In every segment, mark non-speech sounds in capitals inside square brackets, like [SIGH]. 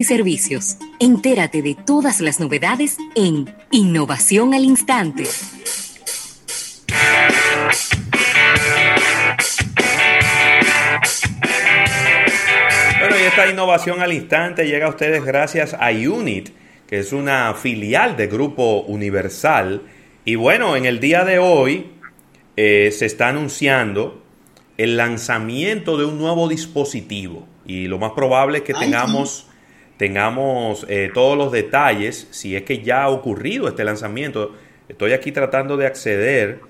y servicios. Entérate de todas las novedades en Innovación al Instante. Bueno, y esta innovación al instante llega a ustedes gracias a Unit, que es una filial de Grupo Universal. Y bueno, en el día de hoy eh, se está anunciando el lanzamiento de un nuevo dispositivo. Y lo más probable es que tengamos, tengamos eh, todos los detalles, si es que ya ha ocurrido este lanzamiento. Estoy aquí tratando de acceder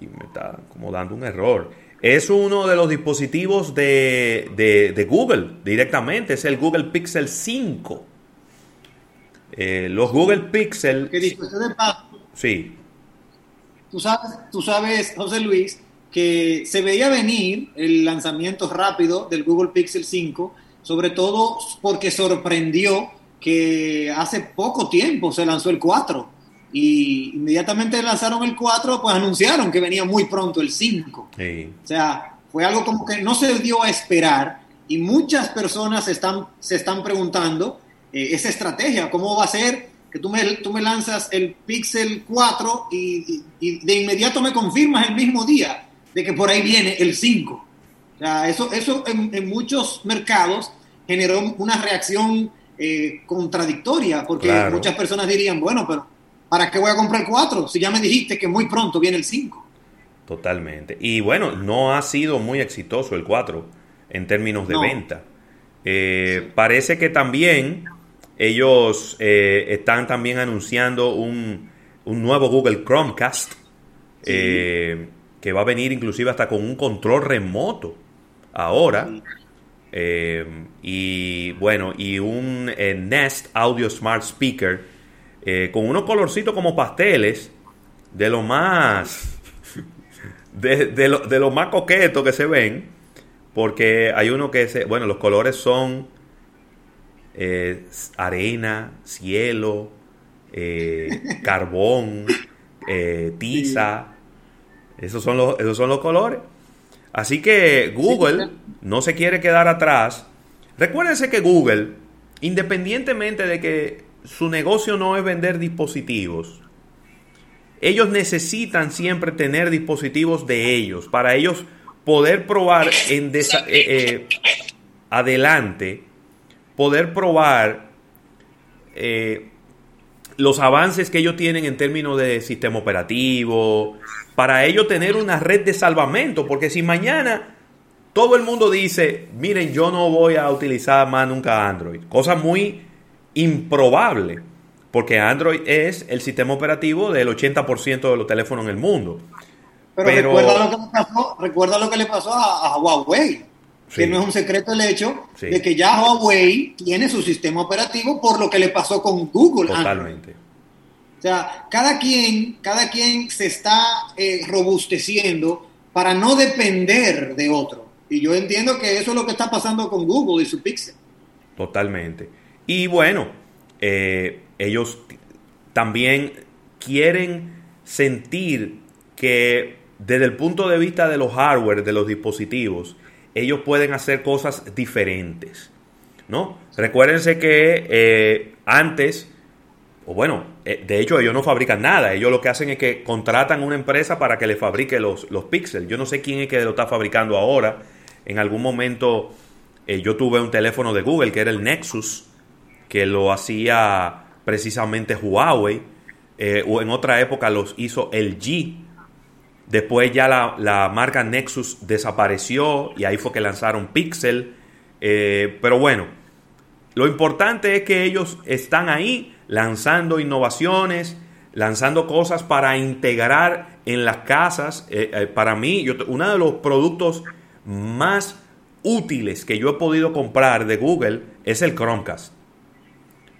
y me está como dando un error. Es uno de los dispositivos de, de, Google directamente, es el Google Pixel 5. Eh, los Google Pixel... Que de paso, sí. Tú sabes, tú sabes, José Luis, que se veía venir el lanzamiento rápido del Google Pixel 5, sobre todo porque sorprendió que hace poco tiempo se lanzó el 4 y inmediatamente lanzaron el 4, pues anunciaron que venía muy pronto el 5. O sea, fue algo como que no se dio a esperar y muchas personas están, se están preguntando eh, esa estrategia, cómo va a ser que tú me, tú me lanzas el Pixel 4 y, de inmediato me confirmas el mismo día de que por ahí viene el 5. Eso, eso en, muchos mercados generó una reacción eh, contradictoria, porque muchas personas dirían, bueno, pero ¿para qué voy a comprar el 4 si ya me dijiste que muy pronto viene el 5? Totalmente. Y bueno, no ha sido muy exitoso el 4 en términos de venta. Eh, parece que también ellos eh, están también anunciando un, nuevo Google Chromecast que va a venir inclusive hasta con un control remoto ahora. y bueno, y un Nest Audio Smart Speaker eh, con unos colorcitos como pasteles, de lo más, [LAUGHS] de, lo, más coqueto que se ven, porque hay uno que, se, bueno, los colores son eh, arena, cielo, eh, carbón, [LAUGHS] tiza, esos son, los, esos son los colores. Así que Google no se quiere quedar atrás. Recuérdense que Google, independientemente de que su negocio no es vender dispositivos. Ellos necesitan siempre tener dispositivos de ellos para ellos poder probar en eh, eh, adelante, poder probar eh, los avances que ellos tienen en términos de sistema operativo, para ellos tener una red de salvamento, porque si mañana todo el mundo dice, miren, yo no voy a utilizar más nunca Android, cosa muy improbable, porque Android es el sistema operativo del 80% de los teléfonos en el mundo. Pero, recuerda, lo que le pasó, recuerda lo que le pasó a, Huawei, que no es un secreto el hecho de que ya Huawei tiene su sistema operativo por lo que le pasó con Google. Totalmente. O sea, cada quien, cada quien se está eh, robusteciendo para no depender de otro. Y yo entiendo que eso es lo que está pasando con Google y su Pixel. Totalmente. Y bueno, eh, ellos también quieren sentir que desde el punto de vista de los hardware, de los dispositivos, ellos pueden hacer cosas diferentes. ¿no? Recuérdense que eh, antes, o bueno, eh, de hecho ellos no fabrican nada, ellos lo que hacen es que contratan una empresa para que le fabrique los, los píxeles. Yo no sé quién es que lo está fabricando ahora. En algún momento yo tuve un teléfono de Google que era el Nexus que lo hacía precisamente Huawei, eh, o en otra época los hizo LG. Después ya la, marca Nexus desapareció y ahí fue que lanzaron Pixel. Eh, pero bueno, lo importante es que ellos están ahí lanzando innovaciones, lanzando cosas para integrar en las casas. Eh, para mí, uno de los productos más útiles que yo he podido comprar de Google es el Chromecast.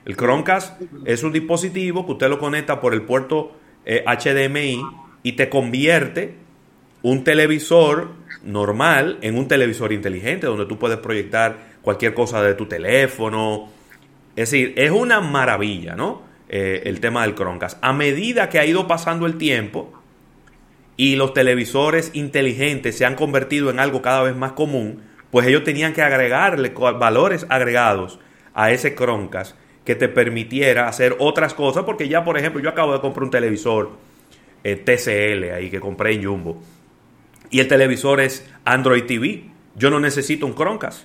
El Chromecast es un dispositivo que usted lo conecta por el puerto HDMI eh, y te convierte un televisor normal en un televisor inteligente donde tú puedes proyectar cualquier cosa de tu teléfono. Es decir, es una maravilla, ¿no? Eh, el tema del Chromecast. A medida que ha ido pasando el tiempo y los televisores inteligentes se han convertido en algo cada vez más común, pues ellos tenían que agregarle valores agregados a ese Chromecast que te permitiera hacer otras cosas, porque ya, por ejemplo, yo acabo de comprar un televisor eh, TCL ahí que compré en Jumbo, y el televisor es Android TV. Yo no necesito un Chromecast.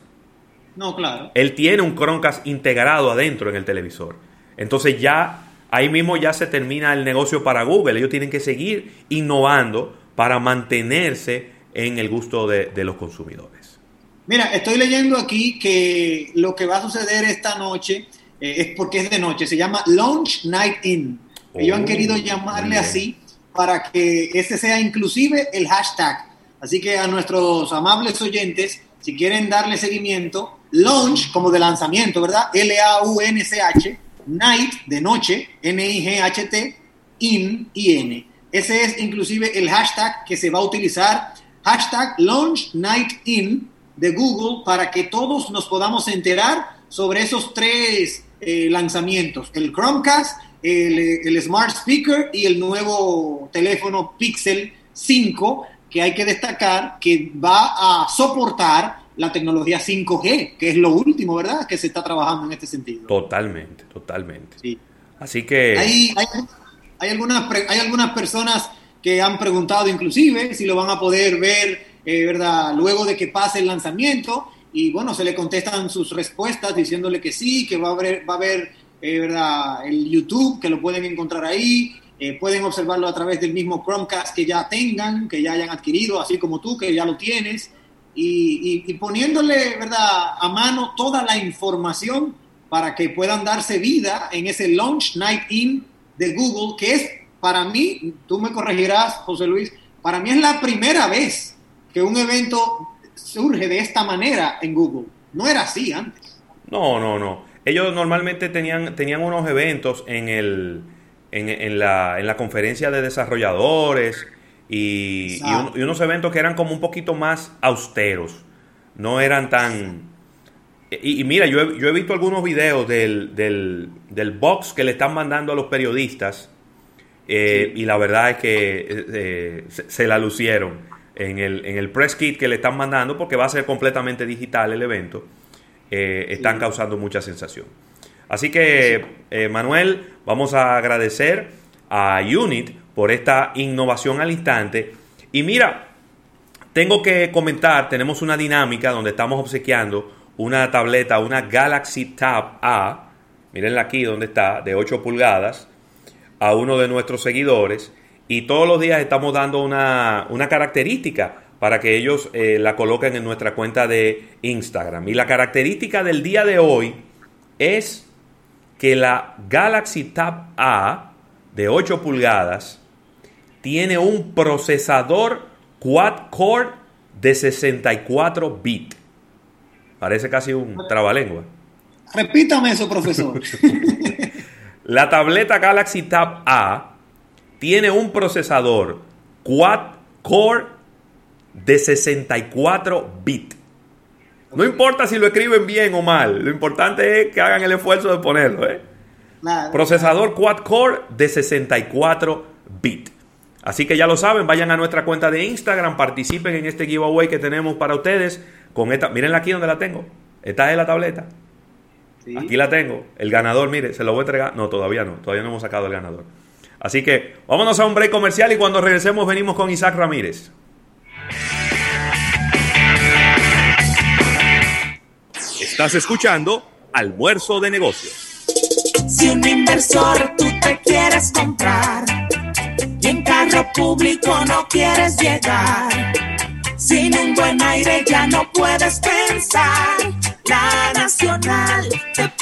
No, claro. Él tiene un Chromecast integrado adentro en el televisor. Entonces ya ahí mismo ya se termina el negocio para Google. Ellos tienen que seguir innovando para mantenerse en el gusto de, los consumidores. Mira, estoy leyendo aquí que lo que va a suceder esta noche eh, es porque es de noche, se llama Launch Night In. Ellos han oh, querido llamarle así para que ese sea inclusive el hashtag. Así que a nuestros amables oyentes, si quieren darle seguimiento, launch como de lanzamiento, ¿verdad? L-A-U-N-C-H, night de noche, N-I-G-H-T, in, I-N. Ese es inclusive el hashtag que se va a utilizar, hashtag launch night in de Google para que todos nos podamos enterar sobre esos tres eh, lanzamientos, el Chromecast, el, el, Smart Speaker y el nuevo teléfono Pixel 5, que hay que destacar que va a soportar la tecnología 5G, que es lo último, ¿verdad? Que se está trabajando en este sentido. Totalmente, totalmente. Sí. Así que... Hay, hay, algunas, hay algunas personas que han preguntado inclusive si lo van a poder ver, eh, ¿verdad? Luego de que pase el lanzamiento y bueno, se le contestan sus respuestas diciéndole que sí, que va a haber, va a haber eh, el YouTube, que lo pueden encontrar ahí, eh, pueden observarlo a través del mismo Chromecast que ya tengan, que ya hayan adquirido, así como tú, que ya lo tienes, y, poniéndole ¿verdad? a mano toda la información para que puedan darse vida en ese Launch Night In de Google, que es para mí, tú me corregirás, José Luis, para mí es la primera vez que un evento surge de esta manera en Google. No era así antes. No, no, no. Ellos normalmente tenían, tenían unos eventos en, el, en, la, en la conferencia de desarrolladores y, unos eventos que eran como un poquito más austeros. No eran tan... Y, mira, yo he, yo he, visto algunos videos del, del, del, box que le están mandando a los periodistas eh, y la verdad es que eh, eh, se la lucieron en el, en el press kit que le están mandando, porque va a ser completamente digital el evento, eh, están causando mucha sensación. Así que, eh, Manuel, vamos a agradecer a Unit por esta innovación al instante. Y mira, tengo que comentar, tenemos una dinámica donde estamos obsequiando una tableta, una Galaxy Tab A, mírenla aquí donde está, de 8 pulgadas, a uno de nuestros seguidores y todos los días estamos dando una, característica para que ellos eh, la coloquen en nuestra cuenta de Instagram. Y la característica del día de hoy es que la Galaxy Tab A de 8 pulgadas tiene un procesador quad-core de 64 bits. Parece casi un trabalengua. Repítame eso, profesor. [LAUGHS] la tableta Galaxy Tab A tiene un procesador quad-core de 64 bits. No importa si lo escriben bien o mal, lo importante es que hagan el esfuerzo de ponerlo. ¿eh? Procesador quad-core de 64 bits. Así que ya lo saben, vayan a nuestra cuenta de Instagram, participen en este giveaway que tenemos para ustedes con esta. Mírenla aquí donde la tengo. Esta es la tableta. Aquí la tengo. El ganador, mire, se lo voy a entregar. No, todavía no. Todavía no hemos sacado el ganador. Así que vámonos a un break comercial y cuando regresemos venimos con Isaac Ramírez. Estás escuchando Almuerzo de Negocios. Si un inversor tú te quieres comprar y en carro público no quieres llegar, sin un buen aire ya no puedes pensar, la nacional te